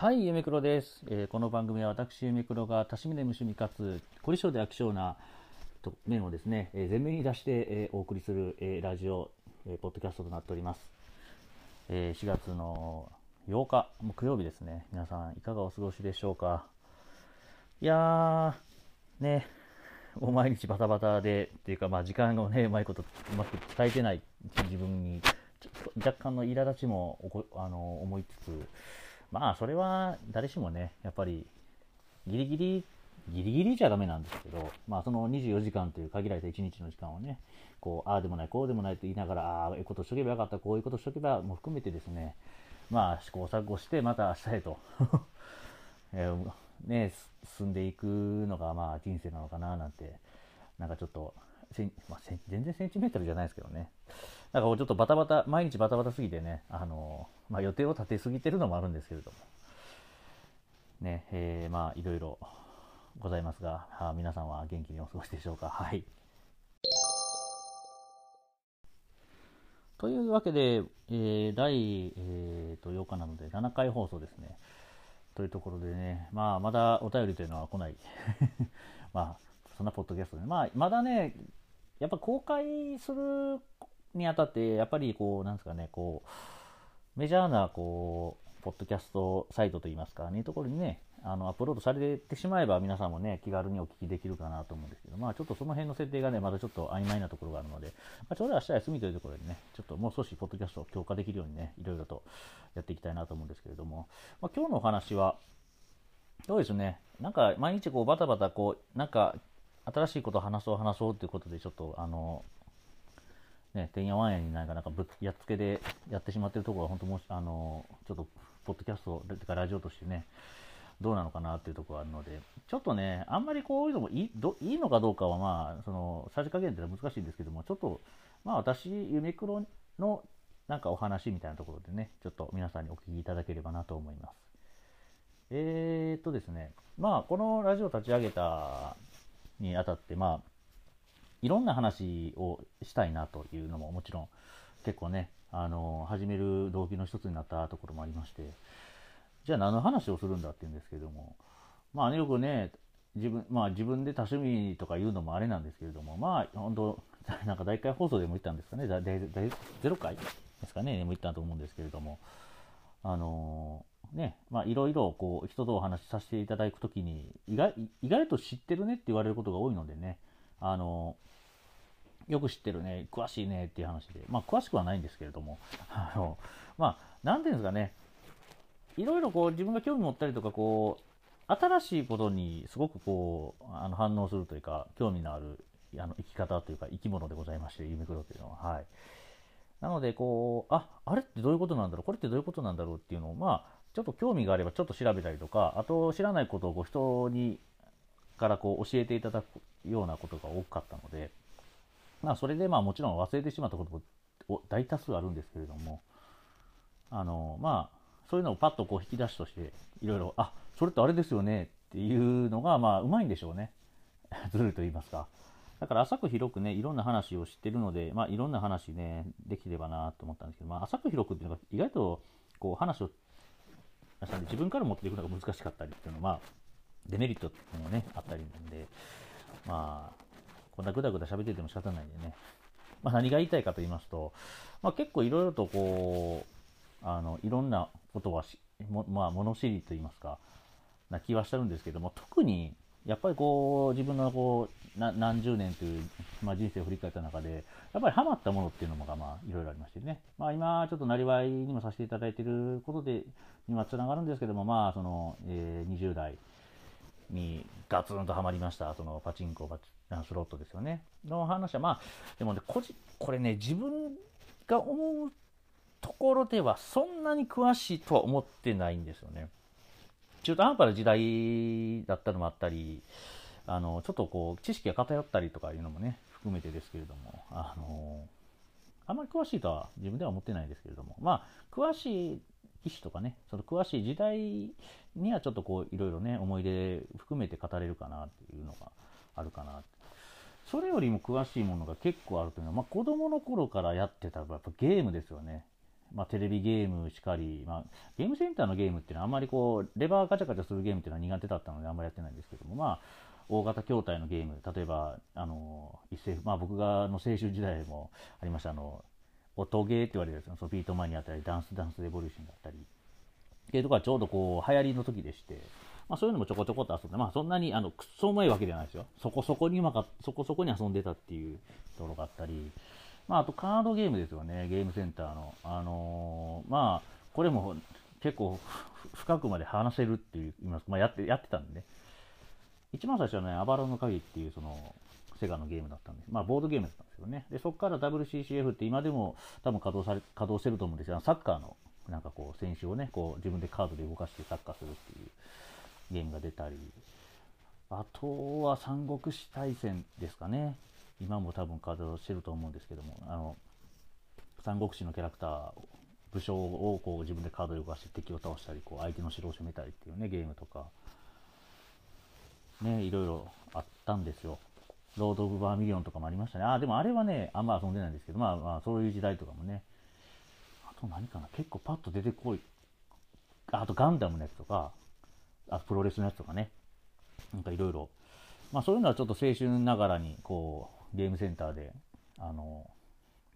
はい、ゆめくろです、えーこの番組は私、ゆめくろが多趣味で無趣味かつ、凝り性で飽き性な面をですね、えー前面に出して、えーお送りする、えーラジオ、えーポッドキャストとなっております。えー4月の8日、木曜日ですね。皆さん、いかがお過ごしでしょうか？いやー、ね、もう毎日バタバタで、っていうか、まあ、時間をね、うまいこと、うまく伝えてない自分に、ちょっと若干の苛立ちもあの思いつつ、まあ、それは誰しもね、やっぱり、ギリギリ、ギリギリじゃダメなんですけど、まあ、その24時間という限られた1日の時間をね、こう、ああでもない、こうでもないと言いながら、ああ、いうことしとけばよかった、こういうことしとけば、も含めてですね、まあ、試行錯誤して、また明日へと、えーね、進んでいくのが、まあ、人生なのかな、なんて、なんかちょっと、せんまあ、全然センチメートルじゃないですけどね。なんかこうちょっとバタバタ、毎日バタバタすぎてね、あのまあ、予定を立てすぎてるのもあるんですけれども、ね、えーまあ、いろいろございますが、あ皆さんは元気にお過ごしでしょうか？はい。というわけで、えー第、えーと8日なので7回放送ですね。というところでね、まあ、まだお便りというのは来ない。まあ、そんなポッドキャストで、まあ、まだね、やっぱ公開するにあたって、やっぱりこう、なんですかね、こう、メジャーな、こう、ポッドキャストサイトといいますか、ね、ところにね、あの、アップロードされてしまえば皆さんもね、気軽にお聞きできるかなと思うんですけど、まあちょっとその辺の設定がね、まだちょっと曖昧なところがあるので、まあ、ちょうど明日休みというところでね、ちょっともう少しポッドキャストを強化できるようにね、いろいろとやっていきたいなと思うんですけれども、まあ今日のお話は、そうですね、なんか毎日こうバタバタこう、なんか新しいことを話そう話そうということで、ちょっとあの、ね、てんやわんやになんかなんかぶっやっつけでやってしまってるところは、本当もし、あの、ちょっと、ポッドキャスト、てかラジオとしてね、どうなのかなっていうところがあるので、ちょっとね、あんまりこういうのもいいどいいのかどうかは、まあ、その、さじ加減ってのは難しいんですけども、ちょっと、まあ私、ユメクロのなんかお話みたいなところでね、ちょっと皆さんにお聞きいただければなと思います。えーっとですね、まあ、このラジオ立ち上げたにあたって、まあ、いろんな話をしたいなというのももちろん結構ね、あの、始める動機の一つになったところもありまして、じゃあ何の話をするんだっていうんですけども、まあね、よくね、自分、まあ自分で多趣味とか言うのもあれなんですけれども、まあ本当、なんか第1回放送でも言ったんですかね、第第第0回ですかね、でも言ったと思うんですけれども、あのね、まあいろいろこう人とお話しさせていただくときに意外、意外と知ってるねって言われることが多いのでね、あのよく知ってるね、詳しいねっていう話で、まあ詳しくはないんですけれども、あの、まあ、なんていうんですかね、いろいろこう自分が興味持ったりとか、こう、新しいことにすごくこう、あの反応するというか、興味のあるあの生き方というか、生き物でございまして、ユメクロというのは。はい。なので、こう、あ、あれってどういうことなんだろうこれってどういうことなんだろうっていうのを、まあ、ちょっと興味があればちょっと調べたりとか、あと知らないことをこう人に、からこう教えていただくようなことが多かったので、まあ、それでまあもちろん忘れてしまったことも大多数あるんですけれども、あの、まあ、そういうのをパッとこう引き出しとして、いろいろ、あ、それってあれですよねっていうのが、まあ、うまいんでしょうね。ずるいと言いますか。だから浅く広くね、いろんな話を知ってるので、まあ、いろんな話ね、できればなと思ったんですけど、まあ、浅く広くっていうのが意外と、こう、話を、自分から持っていくのが難しかったりっていうのは、まあ、デメリットっていうのがね、あったりなんで、まあ、こんなぐだぐだ喋ってても仕方ないんでね。まあ、何が言いたいかと言いますと、まあ、結構いろいろとこう、あの、いろんなことは、まあ、物知りと言いますか、な気はしてるんですけども、特に、やっぱりこう、自分のこう、何十年という、まあ、人生を振り返った中で、やっぱりハマったものっていうのが、まあ、いろいろありましてね。まあ、今、ちょっとなりわいにもさせていただいていることで、今、つながるんですけども、まあ、その、えー20代にガツンとハマりました、そのパチンコ、パチスロットですよね。の話は、まあ、でもね、こじこれね、自分が思うところでは、そんなに詳しいとは思ってないんですよね。中途半端な時代だったのもあったり、あの、ちょっとこう、知識が偏ったりとかいうのもね、含めてですけれども、あの、あんまり詳しいとは自分では思ってないですけれども、まあ、詳しい棋士とかね、その詳しい時代にはちょっとこう、いろいろね、思い出含めて語れるかなっていうのがあるかな。それよりも詳しいものが結構あるというのは、まあ、子供の頃からやってたやっぱゲームですよね。まあ、テレビゲームしかり、まあ、ゲームセンターのゲームっていうのはあんまりこうレバーガチャガチャするゲームっていうのは苦手だったのであんまりやってないんですけども、まあ、大型筐体のゲーム例えばあの一斉、まあ、僕がの青春時代もありましたあの音ゲーって言われるそのビートマニアだったりダンスダンスレボリューションだったり。っていうところがちょうどこう流行りの時でして、まあ、そういうのもちょこちょこっと遊んで、まあ、そんなにあのくっそうまいわけじゃないですよ。そこそこにうまかそこそこに遊んでたっていうところがあったり、まあ、あとカードゲームですよね。ゲームセンターの。あのー、まあこれも結構深くまで話せるっていういますまあ、やってやってたんでね。一番最初はね、アバロンの鍵っていうそのセガのゲームだったんです。まあ、ボードゲームだったんですよね。で、そこから WCCF って今でも多分稼働され、稼働してると思うんですが、サッカーのなんかこう、選手をね、こう自分でカードで動かしてサッカーするっていうゲームが出たり、あとは三国志大戦ですかね。今も多分稼働してると思うんですけども、あの、三国志のキャラクター、武将をこう自分でカードで動かして敵を倒したり、こう相手の城を攻めたりっていうね、ゲームとか、ね、いろいろあったんですよ。ロード・オブ・バーミリオンとかもありましたね。あ、でもあれはね、あんま遊んでないんですけど、まあまあ、そういう時代とかもね。あと何かな結構パッと出てこい。あとガンダムのやつとか、あプロレスのやつとかね。なんかいろいろ。まあそういうのはちょっと青春ながらに、こう、ゲームセンターで、あの、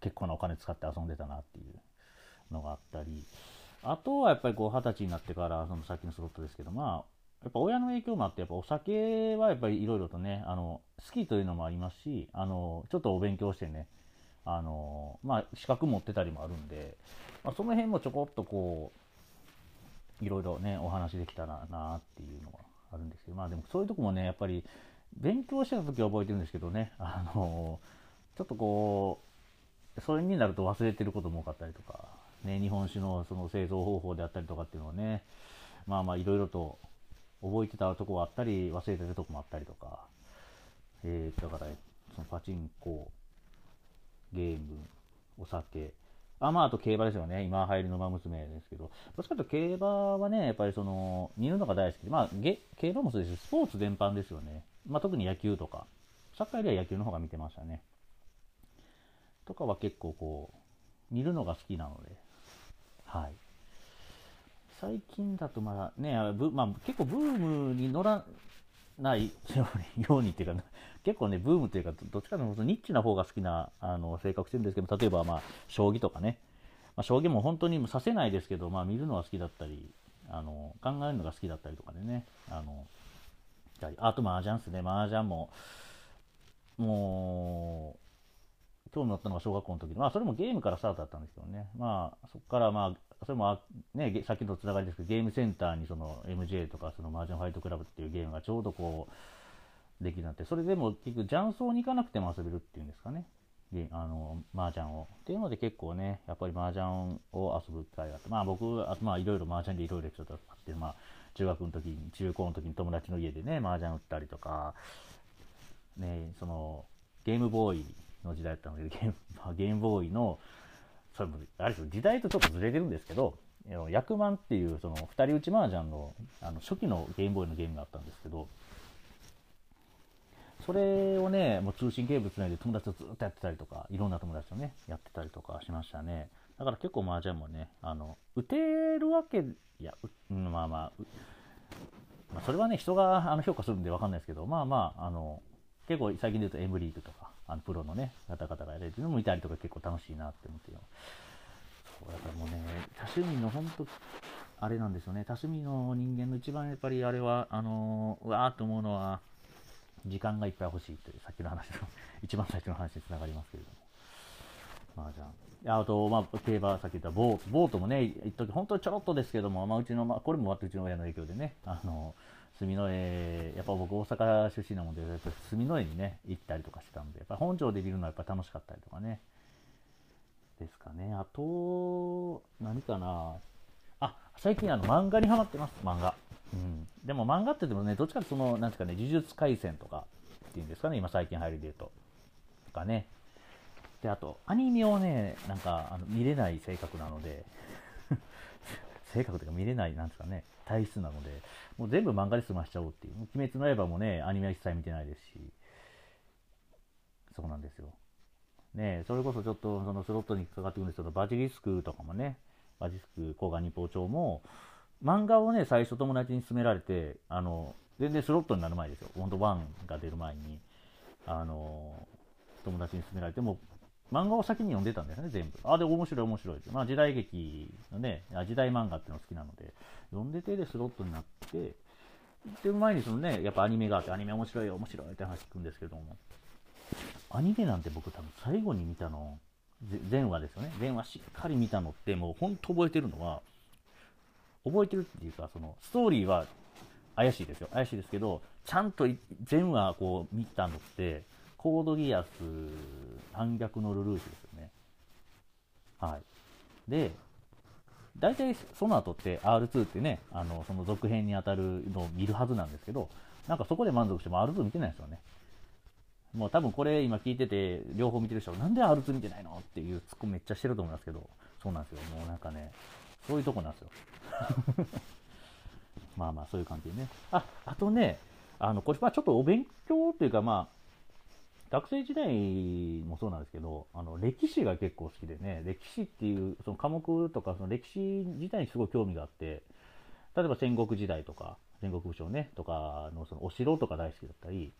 結構なお金使って遊んでたなっていうのがあったり。あとはやっぱりこう、二十歳になってから、そのさっきのスロットですけど、まあ、やっぱ親の影響もあって、やっぱお酒はやっぱりいろいろとね、あの、好きというのもありますし、あの、ちょっとお勉強してね、あの、まあ、資格持ってたりもあるんで、まあ、その辺もちょこっとこう、いろいろね、お話できたらなっていうのはあるんですけど、まあでもそういうとこもね、やっぱり、勉強してた時は覚えてるんですけどね、あの、ちょっとこう、それになると忘れてることも多かったりとか、ね、日本酒のその製造方法であったりとかっていうのはね、まあまあいろいろと覚えてたとこがあったり、忘れてたとこもあったりとか、えー、だから、そのパチンコ、ゲーム、お酒、あ、まあ、あと競馬ですよね。今流行りの馬娘ですけど、どっちかというと競馬はね、やっぱりその、見るのが大好きで、まあ、競馬もそうですし、スポーツ全般ですよね。まあ、特に野球とか、サッカーよりは野球の方が見てましたね。とかは結構こう、見るのが好きなので、はい。最近だとまあね、まあ、結構ブームに乗らないようにっていうか、結構ね、ブームというか、どっちかというとニッチな方が好きなあの性格してるんですけど、例えばまあ、将棋とかね、まあ、将棋も本当に指せないですけど、まあ、見るのは好きだったり、あの考えるのが好きだったりとかでね、あのあと麻雀ですね、麻雀も、もう、興味持ったのが小学校の時で、まあ、それもゲームからスタートだったんですけどね、まあ、そこからまあ、それも、ね、さっきのつながりですけど、ゲームセンターにその MJ とか、そのマージャンファイトクラブっていうゲームがちょうどこう、できるなって、それでも結局、雀荘に行かなくても遊べるっていうんですかね。あの、麻雀を。っていうので結構ね、やっぱり麻雀を遊ぶ機会があって、まあ僕、あとまあいろいろ麻雀でいろいろちょっとあって、まあ中学の時に、中高の時に友達の家でね、麻雀打ったりとか、ね、その、ゲームボーイの時代だったので、ゲーム、ゲームボーイの、それも、あれです時代とちょっとずれてるんですけど、役満っていうその二人打ち麻雀のあの初期のゲームボーイのゲームがあったんですけど、それをね、もう通信ケーブルつないで友達とずっとやってたりとか、いろんな友達とね、やってたりとかしましたね。だから結構麻雀もね、あの、打てるわけ、いや、うん、まあまあ、まあ、それはね、人があの評価するんでわかんないですけど、まあまあ、あの、結構最近で言うと M リーグとか、あのプロのね、方々がやれるのもいたりとか結構楽しいなって思ってよ。そう、だからもうね、多趣味の本当、あれなんですよね、多趣味の人間の一番やっぱりあれは、あのー、うわーと思うのは、時間がいっぱい欲しいという、さっきの話の、一番最初の話につながりますけれども。まあじゃあ、あと、まあ、競馬、さっき言ったボート、ボートもね、一時本当ちょろっとですけども、まあ、うちの、まあ、これもあってうちの親の影響でね、あのー住之江、やっぱ僕大阪出身なので、やっぱ住之江にね、行ったりとかしてたんで、やっぱ本庄で見るのはやっぱ楽しかったりとかね。ですかね。あと、何かな。あ、最近あの漫画にハマってます、漫画。うん。でも漫画ってでもね、どっちかってその、なんですかね、呪術廻戦とかっていうんですかね、今最近入りで言うと。とかね。で、あと、アニメをね、なんかあの見れない性格なので、性格とか見れない、なんですかね、体質なので、もう全部漫画で済ましちゃおうっていう。鬼滅の刃もね、アニメは一切見てないですし、そうなんですよ。ね、それこそちょっとそのスロットにかかってくるんですけど、バジリスクとかもね、バジリスク甲賀日報帳も、漫画をね、最初友達に勧められて、あの、全然スロットになる前ですよ。本当1が出る前に、あの、友達に勧められて、も漫画を先に読んでたんですね、全部。あ、で、面白い面白いって。まあ時代劇のね、時代漫画っていうの好きなので、読んでてでスロットになって、で、前にそのね、やっぱアニメがあって、アニメ面白いよ、面白いって話聞くんですけども、アニメなんて僕多分最後に見たの、前話ですよね。前話しっかり見たのって、もう本当覚えてるのは、覚えてるっていうか、その、ストーリーは怪しいですよ。怪しいですけど、ちゃんと全話こう見たのって、コードギアス反逆のルルーシュですよね。はい。で、大体その後って R2 ってね、あの、その続編にあたるのを見るはずなんですけど、なんかそこで満足しても R2 見てないですよね。もう多分これ今聞いてて、両方見てる人は、なんで R2 見てないのっていうツッコミめっちゃしてると思いますけど、そうなんですよ。もうなんかね、そういうとこなんですよ。まあまあ、そういう感じでね。あ、あとね、あの、これはちょっとお勉強というか、まあ、学生時代もそうなんですけど、あの、歴史が結構好きでね、歴史っていう、その科目とか、その歴史自体にすごい興味があって、例えば戦国時代とか、戦国武将ね、とかのそのお城とか大好きだったり、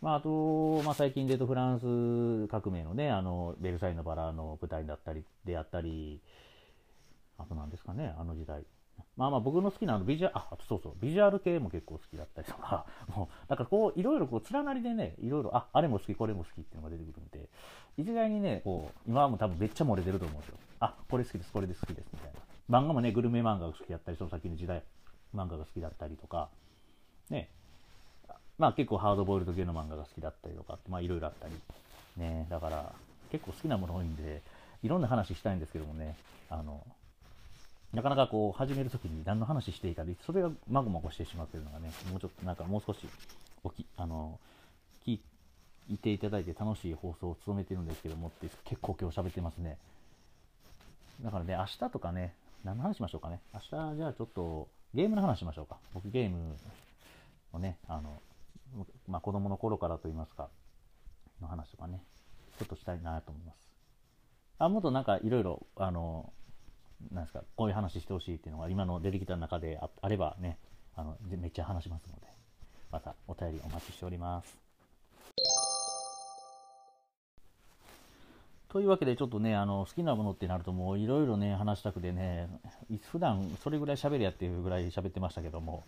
まあ、あと、まあ、最近で言うとフランス革命のね、あの、ベルサイユのバラの舞台だったり、であったり、あと何ですかね、あの時代。まあまあ僕の好きなあのビジュアル、あ、そうそう、ビジュアル系も結構好きだったりとか、だからこう、いろいろこう、連なりでね、いろいろ、あ、あれも好き、これも好きっていうのが出てくるんで、一概にね、こう、今はもう多分めっちゃ漏れてると思うんですよ。あ、これ好きです、これで好きです、みたいな。漫画もね、グルメ漫画が好きだったり、その先の時代漫画が好きだったりとか、ね、まあ結構ハードボイルド系の漫画が好きだったりとかって、まあいろいろあったり、ね、だから結構好きなもの多いんで、いろんな話したいんですけどもね、あの、なかなかこう始めるときに何の話していいかで、それがまごまごしてしまってるのがね、もうちょっとなんかもう少しおき、あの、聞いていただいて楽しい放送を務めてるんですけどもって結構今日喋ってますね。だからね、明日とかね、何の話しましょうかね。明日じゃあちょっとゲームの話しましょうか。僕ゲームをね、あの、まあ、子供の頃からといいますか、の話とかね、ちょっとしたいなと思います。あ、もっとなんかいろいろ、あの、なんですか、こういう話してほしいっていうのが今の出てきた中であればね、あの、めっちゃ話しますので、またお便りお待ちしております。というわけで、ちょっとね、あの好きなものってなると、もういろいろね、話したくてね、普段それぐらい喋るやっていうぐらい喋ってましたけども、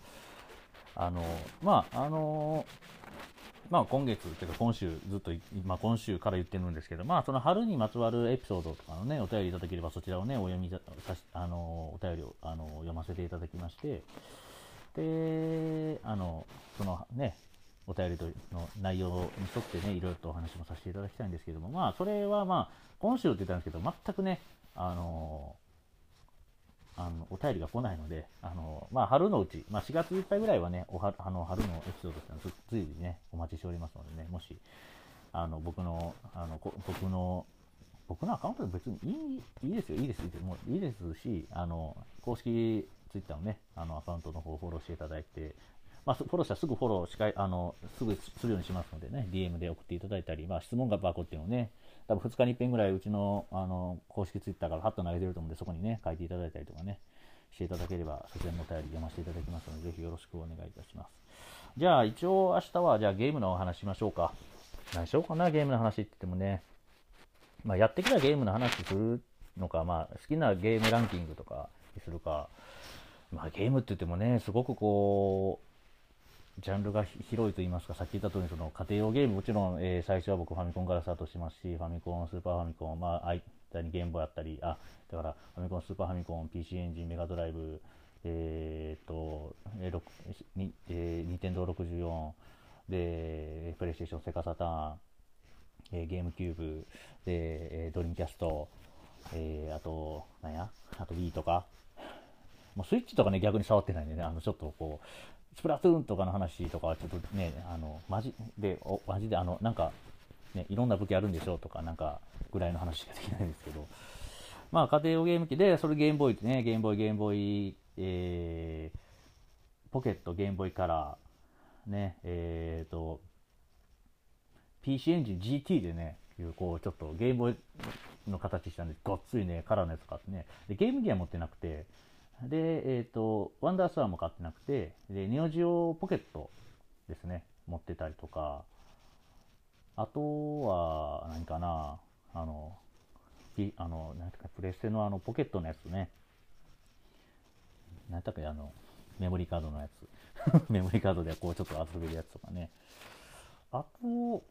あの、まあ、あの、まあ、今月というか今週ずっと、まあ、今週から言ってるんですけど、まあ、その春にまつわるエピソードとかのね、お便りいただければそちらをね、お読みあの、お便りをあの読ませていただきまして、で、あの、そのね、お便りの内容に沿ってね、いろいろとお話もさせていただきたいんですけども、まあ、それはまあ、今週って言ったんですけど、全くね、あの、あのお便りが来ないので、あのまあ、春のうち、まあ、4月いっぱいぐらいはね、おはあの春のエピソードって随時ね、お待ちしておりますのでね、もし、あの僕の、あの僕の、僕のアカウントで別にいいいいですよ、いいです、いいです、もういいですし、あの公式ツイッターのね、あのアカウントの方をフォローしていただいて、まあ、フォローしたらすぐフォローしかあのすぐするようにしますのでね、DM で送っていただいたり、まあ、質問箱っていうのをね、多分2日に1遍ぐらいうちのあの公式ツイッターからハッと投げてると思うんで、そこにね、書いていただいたりとかね、していただければ、そちらのお便り読ませていただきますので、ぜひよろしくお願いいたします。じゃあ、一応明日は、じゃあゲームのお話しましょうか。何しようかな、ゲームの話って言ってもね。まあ、やってきたゲームの話するのか、まあ、好きなゲームランキングとかにするか、まあ、ゲームって言ってもね、すごくこう、ジャンルが広いと言いますか、さっき言った通り、その家庭用ゲーム、もちろん、えー、最初は僕ファミコンからスタートしますし、ファミコン、スーパーファミコン、まあ、間にゲームボーイあったり、あ、だからファミコン、スーパーファミコン、PC エンジン、メガドライブ、えー、っと、えーにえー、ニンテンドー64、で、プレイステーション、セカサターン、えー、ゲームキューブ、で、ドリームキャスト、えー、あと、なんや、あと Wii とか、もうスイッチとかね、逆に触ってないんでね、あの、ちょっとこう、スプラトゥーンとかの話とかはちょっとね、あの、マジで、おマジで、あの、なんか、ね、いろんな武器あるんでしょうとか、なんか、ぐらいの話しかできないんですけど、まあ、家庭用ゲーム機で、それゲームボーイってね、ゲームボーイ、ゲームボーイ、えー、ポケット、ゲームボーイカラー、ね、えーと、PC エンジン GT でね、いうこうちょっとゲームボーイの形したんでごっついねカラーのやつ買ってね。でゲームギア持ってなくてでえっ、ー、とワンダースワーも買ってなくてでネオジオポケットですね持ってたりとかあとは何かなあのあのなんてかプレステのあのポケットのやつね何だっけあのメモリーカードのやつ メモリーカードでこうちょっと遊べるやつとかねあと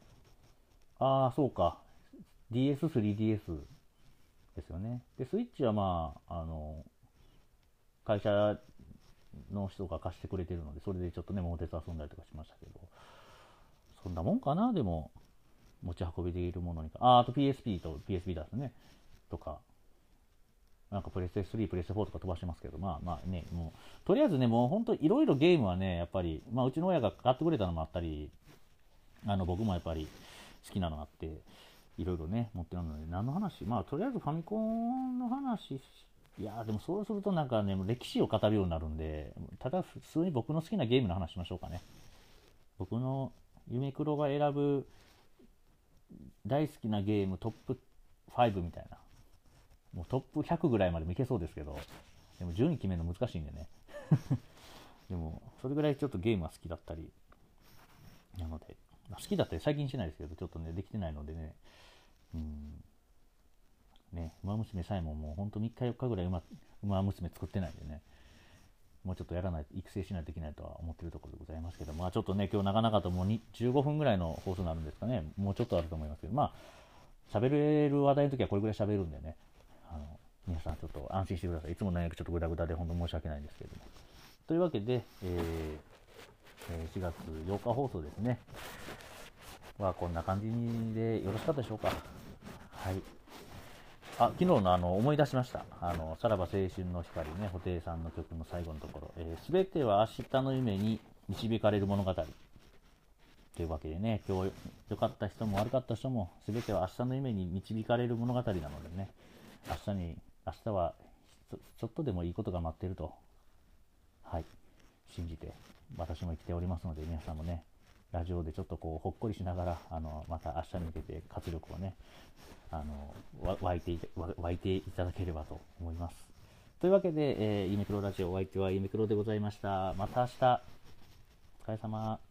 ああ、そうか。DS、3DS ですよね。で、スイッチはまあ、あの、会社の人が貸してくれてるので、それでちょっとね、桃鉄遊んだりとかしましたけど、そんなもんかな、でも、持ち運びできるものにか。あ、あと PSP と PSP だすね。とか、なんかプレステ3、プレステ4とか飛ばしてますけど、まあまあね、もう、とりあえずね、もう本当いろいろゲームはね、やっぱり、まあうちの親が買ってくれたのもあったり、あの僕もやっぱり、好きなのがあって、いろいろね、持ってるので、何の話？まあ、とりあえずファミコンの話し、いやでもそうするとなんかね、歴史を語るようになるんで、ただ普通に僕の好きなゲームの話しましょうかね。僕の夢黒が選ぶ大好きなゲームトップ5みたいな。もうトップ100ぐらいまでもいけそうですけど、でも順位決めるの難しいんでね。でも、それぐらいちょっとゲームは好きだったり、なので、好きだって最近しないですけど、ちょっとね、できてないのでね、うん、ね、馬娘さえももうほんと3日4日ぐらい馬馬娘作ってないんでね、もうちょっとやらないと、育成しないといけないとは思ってるところでございますけど、まあちょっとね、今日なかなかともう15分ぐらいの放送になるんですかね、もうちょっとあると思いますけど、まあ、喋れる話題の時はこれぐらい喋るんでね、あの皆さんちょっと安心してください。いつもね、ちょっとグダグダで本当申し訳ないんですけれども。というわけで、えー4月8日放送ですね。はこんな感じでよろしかったでしょうか。はい。あ、昨日のあの思い出しました。あの、さらば青春の光ね、布袋さんの曲の最後のところ、す、えー、べ、ては明日の夢に導かれる物語。というわけでね、今日良かった人も悪かった人も、すべては明日の夢に導かれる物語なのでね、明日に、明日はちょっとでもいいことが待ってると、はい、信じて私も生きておりますので、皆さんもね、ラジオでちょっとこう、ほっこりしながら、あの、また明日に向けて活力をね、あの、湧いてい湧いていただければと思います。というわけで、えー、ユニクロラジオお相手はユメクロでございました。また明日、お疲れ様。